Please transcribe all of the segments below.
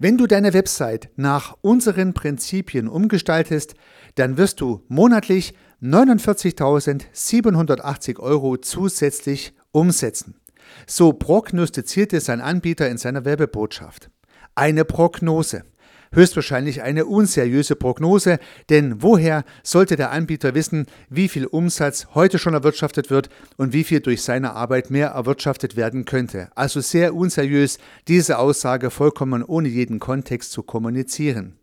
Wenn du deine Website nach unseren Prinzipien umgestaltest, dann wirst du monatlich 49.780 Euro zusätzlich umsetzen. So prognostizierte sein Anbieter in seiner Werbebotschaft. Eine Prognose. Höchstwahrscheinlich eine unseriöse Prognose, denn woher sollte der Anbieter wissen, wie viel Umsatz heute schon erwirtschaftet wird und wie viel durch seine Arbeit mehr erwirtschaftet werden könnte? Also sehr unseriös, diese Aussage vollkommen ohne jeden Kontext zu kommunizieren.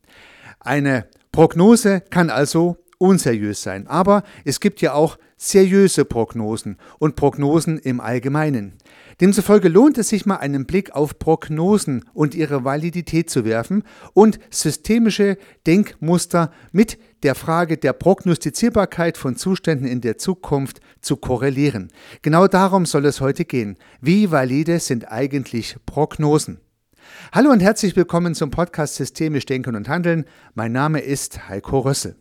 Eine Prognose kann also unseriös sein, aber es gibt ja auch seriöse Prognosen und Prognosen im Allgemeinen. Demzufolge lohnt es sich mal einen Blick auf Prognosen und ihre Validität zu werfen und systemische Denkmuster mit der Frage der Prognostizierbarkeit von Zuständen in der Zukunft zu korrelieren. Genau darum soll es heute gehen. Wie valide sind eigentlich Prognosen? Hallo und herzlich willkommen zum Podcast Systemisch Denken und Handeln. Mein Name ist Heiko Rössel.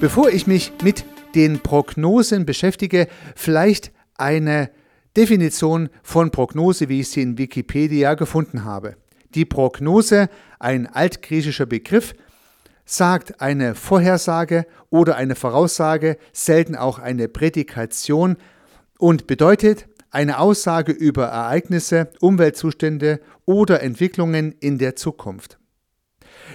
Bevor ich mich mit den Prognosen beschäftige, vielleicht eine Definition von Prognose, wie ich sie in Wikipedia gefunden habe. Die Prognose, ein altgriechischer Begriff, sagt eine Vorhersage oder eine Voraussage, selten auch eine Prädikation und bedeutet eine Aussage über Ereignisse, Umweltzustände oder Entwicklungen in der Zukunft.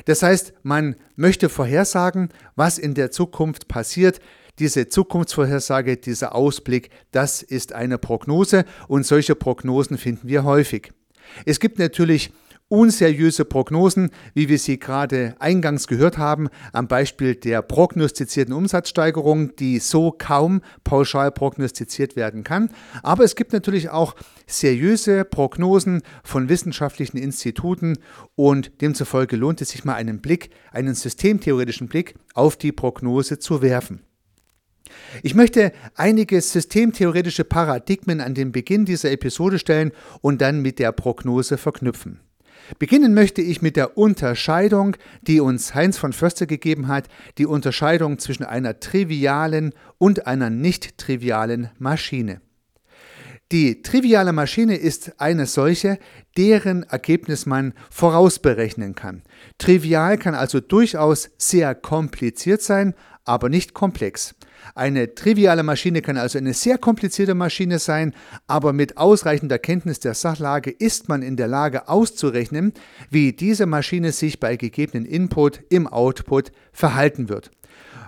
Das heißt, man möchte vorhersagen, was in der Zukunft passiert. Diese Zukunftsvorhersage, dieser Ausblick, das ist eine Prognose und solche Prognosen finden wir häufig. Es gibt natürlich unseriöse Prognosen, wie wir sie gerade eingangs gehört haben, am Beispiel der prognostizierten Umsatzsteigerung, die so kaum pauschal prognostiziert werden kann. Aber es gibt natürlich auch seriöse Prognosen von wissenschaftlichen Instituten und demzufolge lohnt es sich mal einen Blick, einen systemtheoretischen Blick auf die Prognose zu werfen. Ich möchte einige systemtheoretische Paradigmen an den Beginn dieser Episode stellen und dann mit der Prognose verknüpfen. Beginnen möchte ich mit der Unterscheidung, die uns Heinz von Förster gegeben hat, die Unterscheidung zwischen einer trivialen und einer nicht trivialen Maschine. Die triviale Maschine ist eine solche, deren Ergebnis man vorausberechnen kann. Trivial kann also durchaus sehr kompliziert sein, aber nicht komplex. Eine triviale Maschine kann also eine sehr komplizierte Maschine sein, aber mit ausreichender Kenntnis der Sachlage ist man in der Lage auszurechnen, wie diese Maschine sich bei gegebenen Input im Output verhalten wird.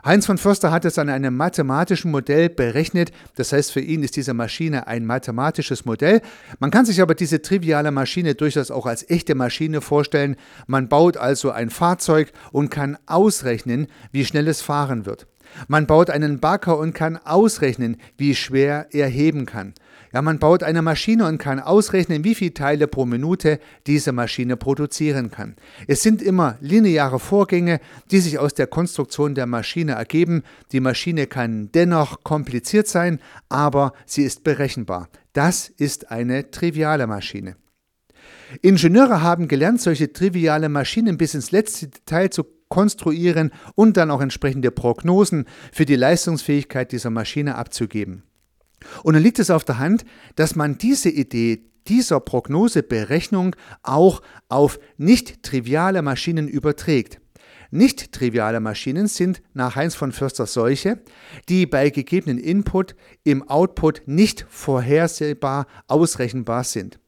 Heinz von Förster hat es an einem mathematischen Modell berechnet. Das heißt, für ihn ist diese Maschine ein mathematisches Modell. Man kann sich aber diese triviale Maschine durchaus auch als echte Maschine vorstellen. Man baut also ein Fahrzeug und kann ausrechnen, wie schnell es fahren wird. Man baut einen Bagger und kann ausrechnen, wie schwer er heben kann. Ja, man baut eine Maschine und kann ausrechnen, wie viele Teile pro Minute diese Maschine produzieren kann. Es sind immer lineare Vorgänge, die sich aus der Konstruktion der Maschine ergeben. Die Maschine kann dennoch kompliziert sein, aber sie ist berechenbar. Das ist eine triviale Maschine. Ingenieure haben gelernt, solche triviale Maschinen bis ins letzte Detail zu konstruieren und dann auch entsprechende Prognosen für die Leistungsfähigkeit dieser Maschine abzugeben. Und dann liegt es auf der Hand, dass man diese Idee dieser Prognoseberechnung auch auf nicht triviale Maschinen überträgt. Nicht triviale Maschinen sind nach Heinz von Förster solche, die bei gegebenen Input im Output nicht vorhersehbar ausrechenbar sind.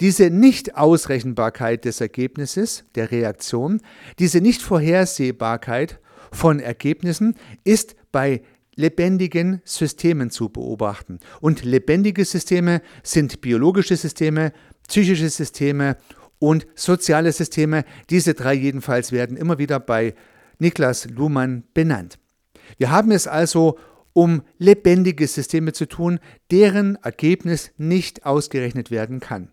Diese Nicht-Ausrechenbarkeit des Ergebnisses, der Reaktion, diese Nicht-Vorhersehbarkeit von Ergebnissen ist bei lebendigen Systemen zu beobachten. Und lebendige Systeme sind biologische Systeme, psychische Systeme und soziale Systeme. Diese drei jedenfalls werden immer wieder bei Niklas Luhmann benannt. Wir haben es also um lebendige Systeme zu tun, deren Ergebnis nicht ausgerechnet werden kann.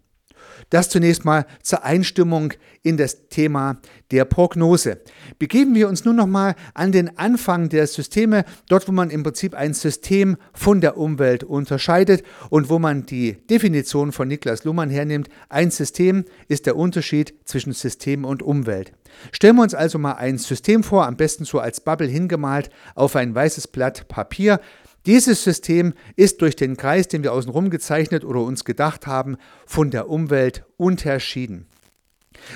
Das zunächst mal zur Einstimmung in das Thema der Prognose. Begeben wir uns nun nochmal an den Anfang der Systeme, dort wo man im Prinzip ein System von der Umwelt unterscheidet und wo man die Definition von Niklas Luhmann hernimmt. Ein System ist der Unterschied zwischen System und Umwelt. Stellen wir uns also mal ein System vor, am besten so als Bubble hingemalt auf ein weißes Blatt Papier. Dieses System ist durch den Kreis, den wir außenrum gezeichnet oder uns gedacht haben, von der Umwelt unterschieden.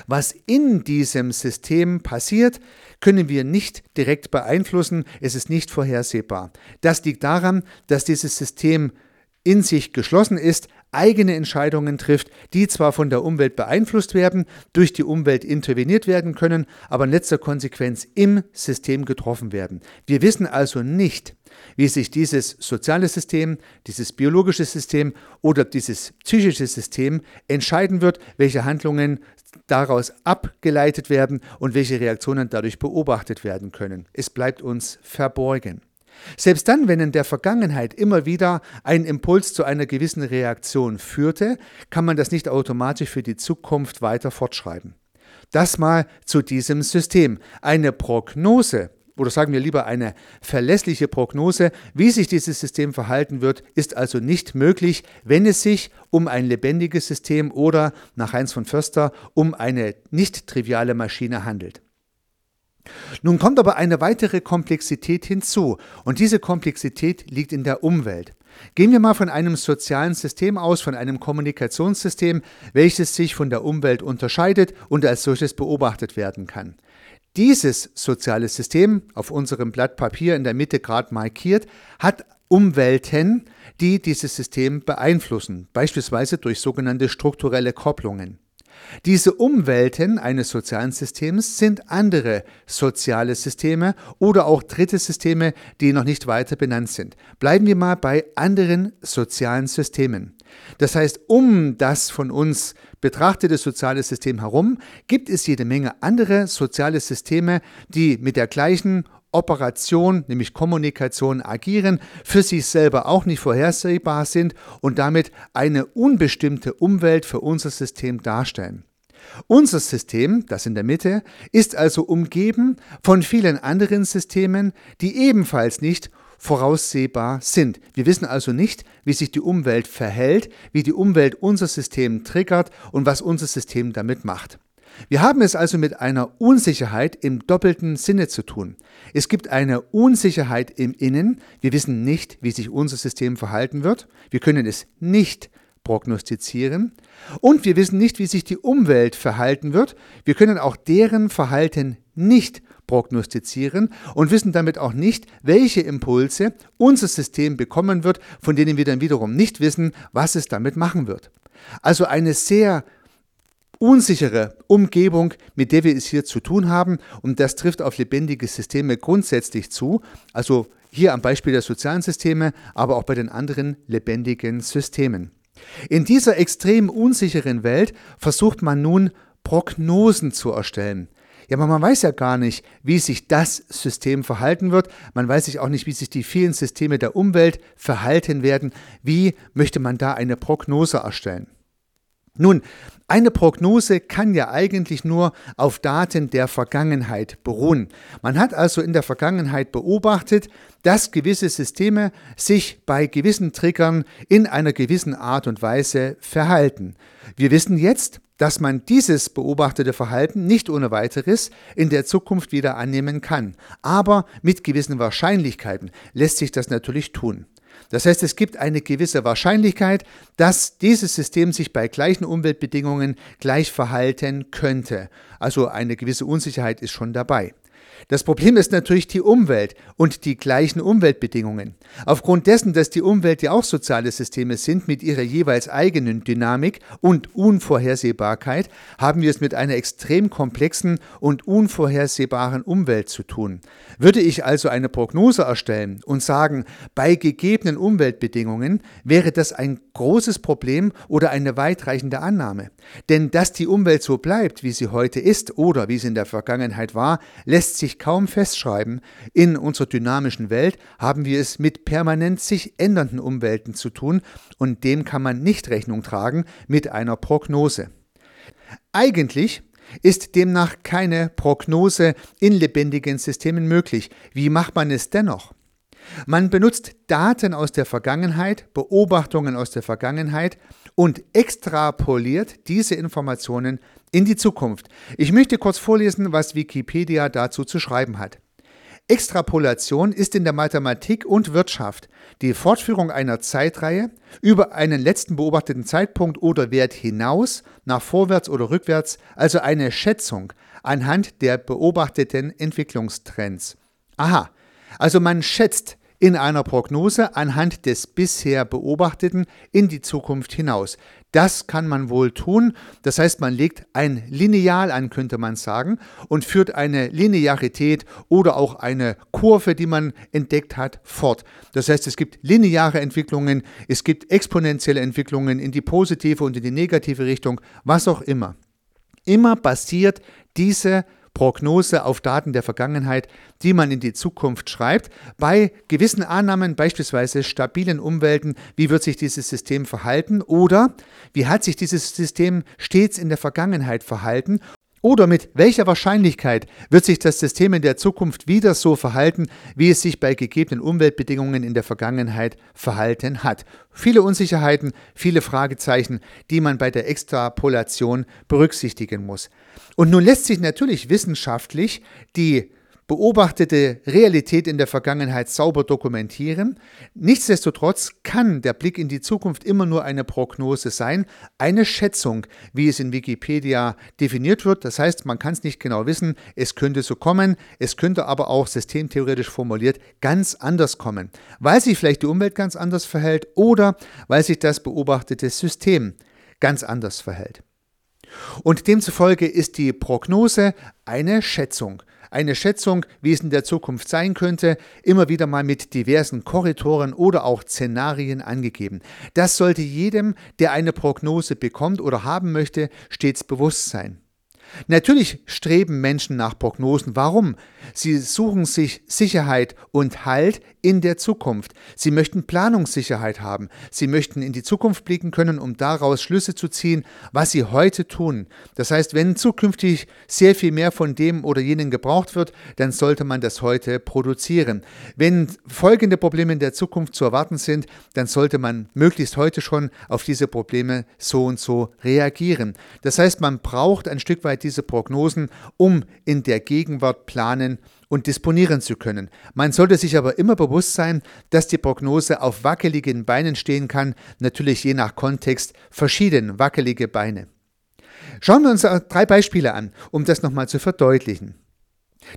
Was in diesem System passiert, können wir nicht direkt beeinflussen, es ist nicht vorhersehbar. Das liegt daran, dass dieses System in sich geschlossen ist, eigene Entscheidungen trifft, die zwar von der Umwelt beeinflusst werden, durch die Umwelt interveniert werden können, aber in letzter Konsequenz im System getroffen werden. Wir wissen also nicht, wie sich dieses soziale System, dieses biologische System oder dieses psychische System entscheiden wird, welche Handlungen daraus abgeleitet werden und welche Reaktionen dadurch beobachtet werden können. Es bleibt uns verborgen. Selbst dann, wenn in der Vergangenheit immer wieder ein Impuls zu einer gewissen Reaktion führte, kann man das nicht automatisch für die Zukunft weiter fortschreiben. Das mal zu diesem System. Eine Prognose oder sagen wir lieber eine verlässliche Prognose, wie sich dieses System verhalten wird, ist also nicht möglich, wenn es sich um ein lebendiges System oder, nach Heinz von Förster, um eine nicht triviale Maschine handelt. Nun kommt aber eine weitere Komplexität hinzu, und diese Komplexität liegt in der Umwelt. Gehen wir mal von einem sozialen System aus, von einem Kommunikationssystem, welches sich von der Umwelt unterscheidet und als solches beobachtet werden kann. Dieses soziale System, auf unserem Blatt Papier in der Mitte gerade markiert, hat Umwelten, die dieses System beeinflussen, beispielsweise durch sogenannte strukturelle Kopplungen. Diese Umwelten eines sozialen Systems sind andere soziale Systeme oder auch dritte Systeme, die noch nicht weiter benannt sind. Bleiben wir mal bei anderen sozialen Systemen. Das heißt, um das von uns betrachtete soziale System herum gibt es jede Menge andere soziale Systeme, die mit der gleichen Operation, nämlich Kommunikation, agieren, für sich selber auch nicht vorhersehbar sind und damit eine unbestimmte Umwelt für unser System darstellen. Unser System, das in der Mitte, ist also umgeben von vielen anderen Systemen, die ebenfalls nicht voraussehbar sind. Wir wissen also nicht, wie sich die Umwelt verhält, wie die Umwelt unser System triggert und was unser System damit macht. Wir haben es also mit einer Unsicherheit im doppelten Sinne zu tun. Es gibt eine Unsicherheit im Innen. Wir wissen nicht, wie sich unser System verhalten wird. Wir können es nicht prognostizieren. Und wir wissen nicht, wie sich die Umwelt verhalten wird. Wir können auch deren Verhalten nicht prognostizieren und wissen damit auch nicht, welche Impulse unser System bekommen wird, von denen wir dann wiederum nicht wissen, was es damit machen wird. Also eine sehr unsichere Umgebung, mit der wir es hier zu tun haben. Und das trifft auf lebendige Systeme grundsätzlich zu. Also hier am Beispiel der sozialen Systeme, aber auch bei den anderen lebendigen Systemen. In dieser extrem unsicheren Welt versucht man nun Prognosen zu erstellen. Ja, aber man weiß ja gar nicht, wie sich das System verhalten wird. Man weiß sich auch nicht, wie sich die vielen Systeme der Umwelt verhalten werden. Wie möchte man da eine Prognose erstellen? Nun, eine Prognose kann ja eigentlich nur auf Daten der Vergangenheit beruhen. Man hat also in der Vergangenheit beobachtet, dass gewisse Systeme sich bei gewissen Triggern in einer gewissen Art und Weise verhalten. Wir wissen jetzt, dass man dieses beobachtete Verhalten nicht ohne weiteres in der Zukunft wieder annehmen kann. Aber mit gewissen Wahrscheinlichkeiten lässt sich das natürlich tun. Das heißt, es gibt eine gewisse Wahrscheinlichkeit, dass dieses System sich bei gleichen Umweltbedingungen gleich verhalten könnte. Also eine gewisse Unsicherheit ist schon dabei. Das Problem ist natürlich die Umwelt und die gleichen Umweltbedingungen. Aufgrund dessen, dass die Umwelt ja auch soziale Systeme sind mit ihrer jeweils eigenen Dynamik und Unvorhersehbarkeit, haben wir es mit einer extrem komplexen und unvorhersehbaren Umwelt zu tun. Würde ich also eine Prognose erstellen und sagen, bei gegebenen Umweltbedingungen wäre das ein großes Problem oder eine weitreichende Annahme. Denn dass die Umwelt so bleibt, wie sie heute ist oder wie sie in der Vergangenheit war, lässt sich sich kaum festschreiben. In unserer dynamischen Welt haben wir es mit permanent sich ändernden Umwelten zu tun und dem kann man nicht Rechnung tragen mit einer Prognose. Eigentlich ist demnach keine Prognose in lebendigen Systemen möglich. Wie macht man es dennoch? Man benutzt Daten aus der Vergangenheit, Beobachtungen aus der Vergangenheit und extrapoliert diese Informationen in die Zukunft. Ich möchte kurz vorlesen, was Wikipedia dazu zu schreiben hat. Extrapolation ist in der Mathematik und Wirtschaft die Fortführung einer Zeitreihe über einen letzten beobachteten Zeitpunkt oder Wert hinaus, nach vorwärts oder rückwärts, also eine Schätzung anhand der beobachteten Entwicklungstrends. Aha, also man schätzt in einer Prognose anhand des bisher Beobachteten in die Zukunft hinaus. Das kann man wohl tun. Das heißt, man legt ein Lineal an, könnte man sagen, und führt eine Linearität oder auch eine Kurve, die man entdeckt hat, fort. Das heißt, es gibt lineare Entwicklungen, es gibt exponentielle Entwicklungen in die positive und in die negative Richtung, was auch immer. Immer basiert diese Prognose auf Daten der Vergangenheit, die man in die Zukunft schreibt. Bei gewissen Annahmen, beispielsweise stabilen Umwelten, wie wird sich dieses System verhalten oder wie hat sich dieses System stets in der Vergangenheit verhalten oder mit welcher Wahrscheinlichkeit wird sich das System in der Zukunft wieder so verhalten, wie es sich bei gegebenen Umweltbedingungen in der Vergangenheit verhalten hat? Viele Unsicherheiten, viele Fragezeichen, die man bei der Extrapolation berücksichtigen muss. Und nun lässt sich natürlich wissenschaftlich die beobachtete Realität in der Vergangenheit sauber dokumentieren. Nichtsdestotrotz kann der Blick in die Zukunft immer nur eine Prognose sein, eine Schätzung, wie es in Wikipedia definiert wird. Das heißt, man kann es nicht genau wissen, es könnte so kommen, es könnte aber auch systemtheoretisch formuliert ganz anders kommen, weil sich vielleicht die Umwelt ganz anders verhält oder weil sich das beobachtete System ganz anders verhält. Und demzufolge ist die Prognose eine Schätzung eine Schätzung, wie es in der Zukunft sein könnte, immer wieder mal mit diversen Korridoren oder auch Szenarien angegeben. Das sollte jedem, der eine Prognose bekommt oder haben möchte, stets bewusst sein. Natürlich streben Menschen nach Prognosen. Warum? Sie suchen sich Sicherheit und Halt in der Zukunft. Sie möchten Planungssicherheit haben. Sie möchten in die Zukunft blicken können, um daraus Schlüsse zu ziehen, was sie heute tun. Das heißt, wenn zukünftig sehr viel mehr von dem oder jenen gebraucht wird, dann sollte man das heute produzieren. Wenn folgende Probleme in der Zukunft zu erwarten sind, dann sollte man möglichst heute schon auf diese Probleme so und so reagieren. Das heißt, man braucht ein Stück weit diese Prognosen, um in der Gegenwart planen und disponieren zu können. Man sollte sich aber immer bewusst sein, dass die Prognose auf wackeligen Beinen stehen kann, natürlich je nach Kontext verschieden wackelige Beine. Schauen wir uns drei Beispiele an, um das nochmal zu verdeutlichen.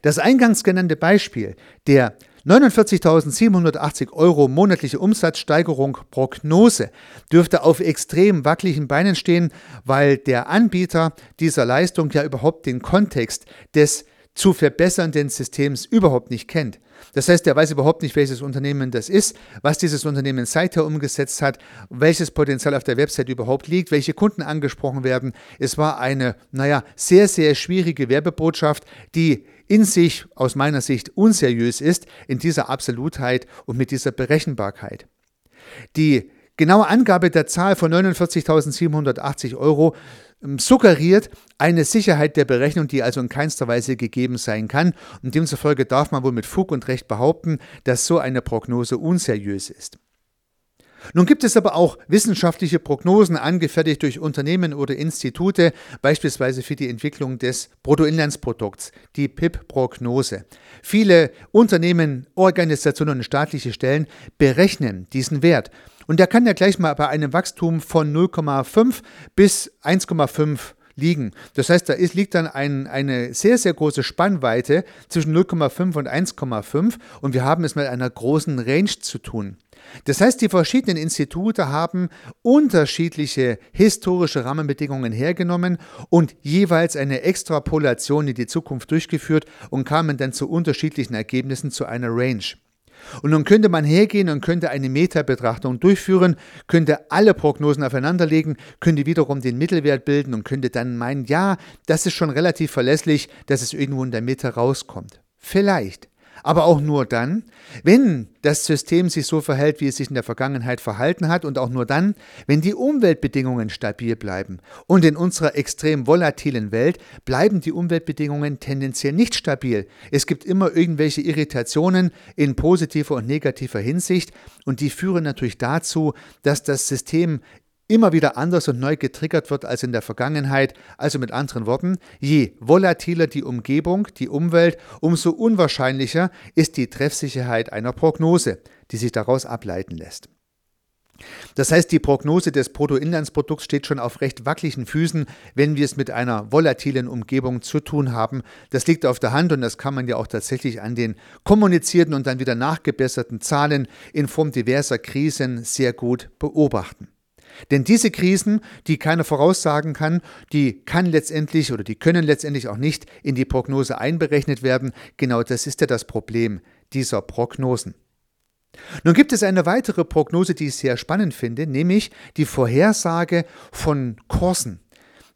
Das eingangs genannte Beispiel der 49.780 Euro monatliche Umsatzsteigerung Prognose dürfte auf extrem wackeligen Beinen stehen, weil der Anbieter dieser Leistung ja überhaupt den Kontext des zu verbessernden Systems überhaupt nicht kennt. Das heißt, er weiß überhaupt nicht, welches Unternehmen das ist, was dieses Unternehmen seither umgesetzt hat, welches Potenzial auf der Website überhaupt liegt, welche Kunden angesprochen werden. Es war eine, naja, sehr, sehr schwierige Werbebotschaft, die in sich aus meiner Sicht unseriös ist, in dieser Absolutheit und mit dieser Berechenbarkeit. Die genaue Angabe der Zahl von 49.780 Euro ähm, suggeriert eine Sicherheit der Berechnung, die also in keinster Weise gegeben sein kann. Und demzufolge darf man wohl mit Fug und Recht behaupten, dass so eine Prognose unseriös ist. Nun gibt es aber auch wissenschaftliche Prognosen angefertigt durch Unternehmen oder Institute, beispielsweise für die Entwicklung des Bruttoinlandsprodukts, die PIP-Prognose. Viele Unternehmen, Organisationen und staatliche Stellen berechnen diesen Wert. Und der kann ja gleich mal bei einem Wachstum von 0,5 bis 1,5 liegen. Das heißt, da ist, liegt dann ein, eine sehr, sehr große Spannweite zwischen 0,5 und 1,5 und wir haben es mit einer großen Range zu tun. Das heißt, die verschiedenen Institute haben unterschiedliche historische Rahmenbedingungen hergenommen und jeweils eine Extrapolation in die Zukunft durchgeführt und kamen dann zu unterschiedlichen Ergebnissen zu einer Range. Und nun könnte man hergehen und könnte eine Meta-Betrachtung durchführen, könnte alle Prognosen aufeinanderlegen, könnte wiederum den Mittelwert bilden und könnte dann meinen, ja, das ist schon relativ verlässlich, dass es irgendwo in der Mitte rauskommt. Vielleicht. Aber auch nur dann, wenn das System sich so verhält, wie es sich in der Vergangenheit verhalten hat und auch nur dann, wenn die Umweltbedingungen stabil bleiben. Und in unserer extrem volatilen Welt bleiben die Umweltbedingungen tendenziell nicht stabil. Es gibt immer irgendwelche Irritationen in positiver und negativer Hinsicht und die führen natürlich dazu, dass das System immer wieder anders und neu getriggert wird als in der Vergangenheit. Also mit anderen Worten, je volatiler die Umgebung, die Umwelt, umso unwahrscheinlicher ist die Treffsicherheit einer Prognose, die sich daraus ableiten lässt. Das heißt, die Prognose des Bruttoinlandsprodukts steht schon auf recht wackeligen Füßen, wenn wir es mit einer volatilen Umgebung zu tun haben. Das liegt auf der Hand und das kann man ja auch tatsächlich an den kommunizierten und dann wieder nachgebesserten Zahlen in Form diverser Krisen sehr gut beobachten. Denn diese Krisen, die keiner voraussagen kann, die kann letztendlich oder die können letztendlich auch nicht in die Prognose einberechnet werden. Genau das ist ja das Problem dieser Prognosen. Nun gibt es eine weitere Prognose, die ich sehr spannend finde, nämlich die Vorhersage von Kursen.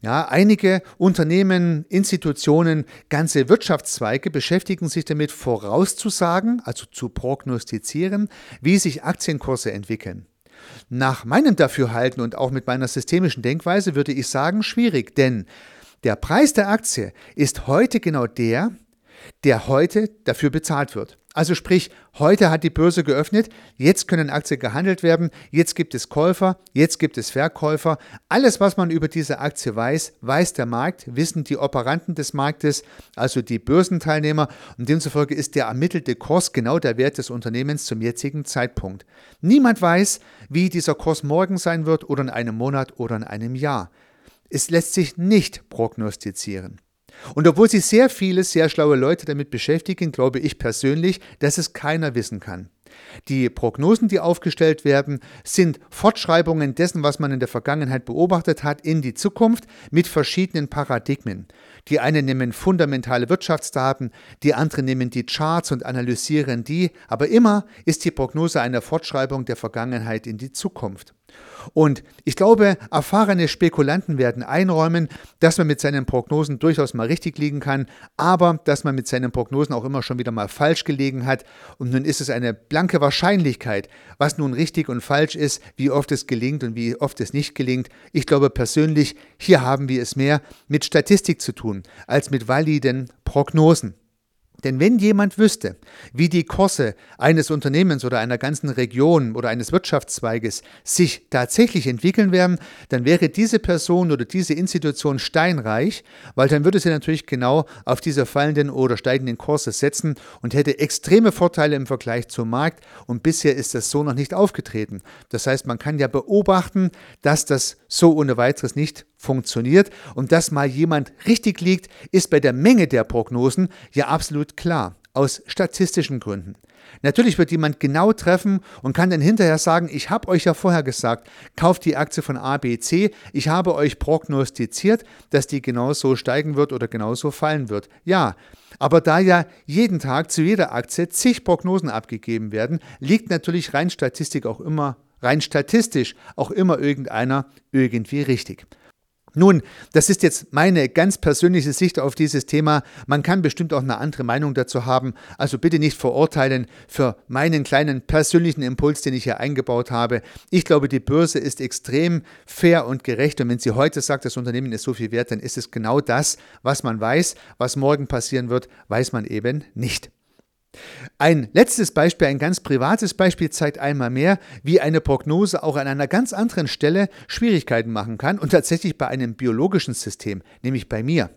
Ja, einige Unternehmen, Institutionen, ganze Wirtschaftszweige beschäftigen sich damit vorauszusagen, also zu prognostizieren, wie sich Aktienkurse entwickeln. Nach meinem Dafürhalten und auch mit meiner systemischen Denkweise würde ich sagen, schwierig, denn der Preis der Aktie ist heute genau der, der heute dafür bezahlt wird. Also sprich, heute hat die Börse geöffnet, jetzt können Aktien gehandelt werden, jetzt gibt es Käufer, jetzt gibt es Verkäufer. Alles, was man über diese Aktie weiß, weiß der Markt, wissen die Operanten des Marktes, also die Börsenteilnehmer und demzufolge ist der ermittelte Kurs genau der Wert des Unternehmens zum jetzigen Zeitpunkt. Niemand weiß, wie dieser Kurs morgen sein wird oder in einem Monat oder in einem Jahr. Es lässt sich nicht prognostizieren. Und obwohl sich sehr viele sehr schlaue Leute damit beschäftigen, glaube ich persönlich, dass es keiner wissen kann. Die Prognosen, die aufgestellt werden, sind Fortschreibungen dessen, was man in der Vergangenheit beobachtet hat, in die Zukunft mit verschiedenen Paradigmen. Die einen nehmen fundamentale Wirtschaftsdaten, die anderen nehmen die Charts und analysieren die, aber immer ist die Prognose eine Fortschreibung der Vergangenheit in die Zukunft. Und ich glaube, erfahrene Spekulanten werden einräumen, dass man mit seinen Prognosen durchaus mal richtig liegen kann, aber dass man mit seinen Prognosen auch immer schon wieder mal falsch gelegen hat. Und nun ist es eine blanke Wahrscheinlichkeit, was nun richtig und falsch ist, wie oft es gelingt und wie oft es nicht gelingt. Ich glaube persönlich, hier haben wir es mehr mit Statistik zu tun als mit validen Prognosen. Denn wenn jemand wüsste, wie die Kurse eines Unternehmens oder einer ganzen Region oder eines Wirtschaftszweiges sich tatsächlich entwickeln werden, dann wäre diese Person oder diese Institution steinreich, weil dann würde sie natürlich genau auf diese fallenden oder steigenden Kurse setzen und hätte extreme Vorteile im Vergleich zum Markt und bisher ist das so noch nicht aufgetreten. Das heißt, man kann ja beobachten, dass das so ohne weiteres nicht funktioniert und dass mal jemand richtig liegt, ist bei der Menge der Prognosen ja absolut klar, aus statistischen Gründen. Natürlich wird jemand genau treffen und kann dann hinterher sagen, ich habe euch ja vorher gesagt, kauft die Aktie von ABC, ich habe euch prognostiziert, dass die genauso steigen wird oder genauso fallen wird. Ja, aber da ja jeden Tag zu jeder Aktie zig Prognosen abgegeben werden, liegt natürlich rein Statistik auch immer rein statistisch auch immer irgendeiner irgendwie richtig. Nun, das ist jetzt meine ganz persönliche Sicht auf dieses Thema. Man kann bestimmt auch eine andere Meinung dazu haben. Also bitte nicht verurteilen für meinen kleinen persönlichen Impuls, den ich hier eingebaut habe. Ich glaube, die Börse ist extrem fair und gerecht. Und wenn sie heute sagt, das Unternehmen ist so viel wert, dann ist es genau das, was man weiß. Was morgen passieren wird, weiß man eben nicht. Ein letztes Beispiel, ein ganz privates Beispiel zeigt einmal mehr, wie eine Prognose auch an einer ganz anderen Stelle Schwierigkeiten machen kann und tatsächlich bei einem biologischen System, nämlich bei mir.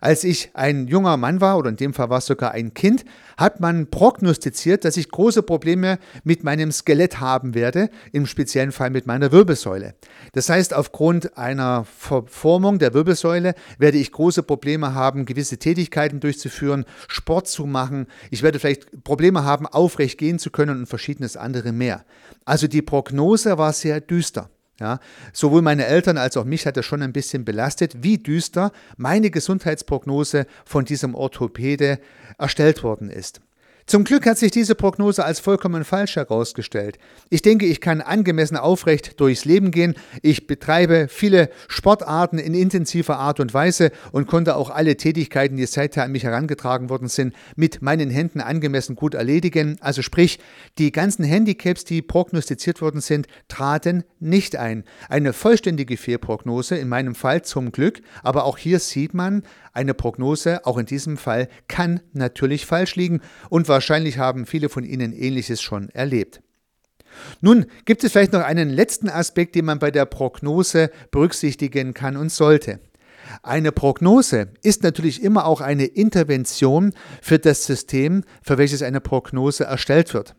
Als ich ein junger Mann war, oder in dem Fall war es sogar ein Kind, hat man prognostiziert, dass ich große Probleme mit meinem Skelett haben werde, im speziellen Fall mit meiner Wirbelsäule. Das heißt, aufgrund einer Verformung der Wirbelsäule werde ich große Probleme haben, gewisse Tätigkeiten durchzuführen, Sport zu machen. Ich werde vielleicht Probleme haben, aufrecht gehen zu können und verschiedenes andere mehr. Also die Prognose war sehr düster. Ja, sowohl meine Eltern als auch mich hat das schon ein bisschen belastet, wie düster meine Gesundheitsprognose von diesem Orthopäde erstellt worden ist. Zum Glück hat sich diese Prognose als vollkommen falsch herausgestellt. Ich denke, ich kann angemessen aufrecht durchs Leben gehen. Ich betreibe viele Sportarten in intensiver Art und Weise und konnte auch alle Tätigkeiten, die seither an mich herangetragen worden sind, mit meinen Händen angemessen gut erledigen. Also sprich, die ganzen Handicaps, die prognostiziert worden sind, traten nicht ein. Eine vollständige Fehlprognose, in meinem Fall zum Glück, aber auch hier sieht man, eine Prognose, auch in diesem Fall, kann natürlich falsch liegen und wahrscheinlich haben viele von Ihnen ähnliches schon erlebt. Nun gibt es vielleicht noch einen letzten Aspekt, den man bei der Prognose berücksichtigen kann und sollte. Eine Prognose ist natürlich immer auch eine Intervention für das System, für welches eine Prognose erstellt wird.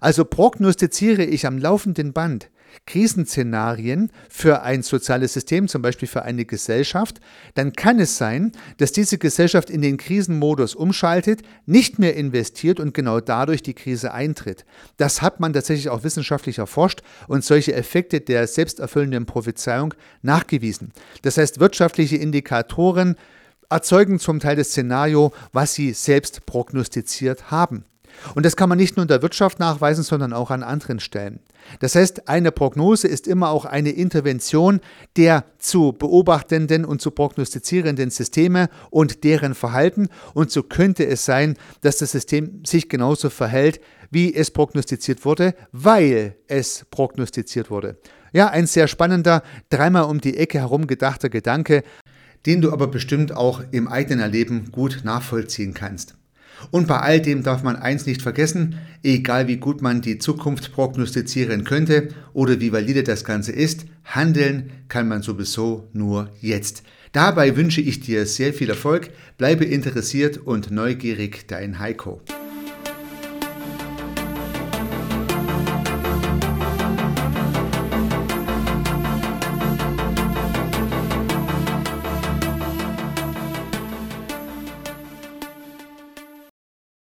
Also prognostiziere ich am laufenden Band Krisenszenarien für ein soziales System, zum Beispiel für eine Gesellschaft, dann kann es sein, dass diese Gesellschaft in den Krisenmodus umschaltet, nicht mehr investiert und genau dadurch die Krise eintritt. Das hat man tatsächlich auch wissenschaftlich erforscht und solche Effekte der selbsterfüllenden Prophezeiung nachgewiesen. Das heißt, wirtschaftliche Indikatoren erzeugen zum Teil das Szenario, was sie selbst prognostiziert haben. Und das kann man nicht nur in der Wirtschaft nachweisen, sondern auch an anderen Stellen. Das heißt, eine Prognose ist immer auch eine Intervention der zu beobachtenden und zu prognostizierenden Systeme und deren Verhalten. Und so könnte es sein, dass das System sich genauso verhält, wie es prognostiziert wurde, weil es prognostiziert wurde. Ja, ein sehr spannender, dreimal um die Ecke herum gedachter Gedanke, den du aber bestimmt auch im eigenen Erleben gut nachvollziehen kannst. Und bei all dem darf man eins nicht vergessen, egal wie gut man die Zukunft prognostizieren könnte oder wie valide das Ganze ist, handeln kann man sowieso nur jetzt. Dabei wünsche ich dir sehr viel Erfolg, bleibe interessiert und neugierig, dein Heiko.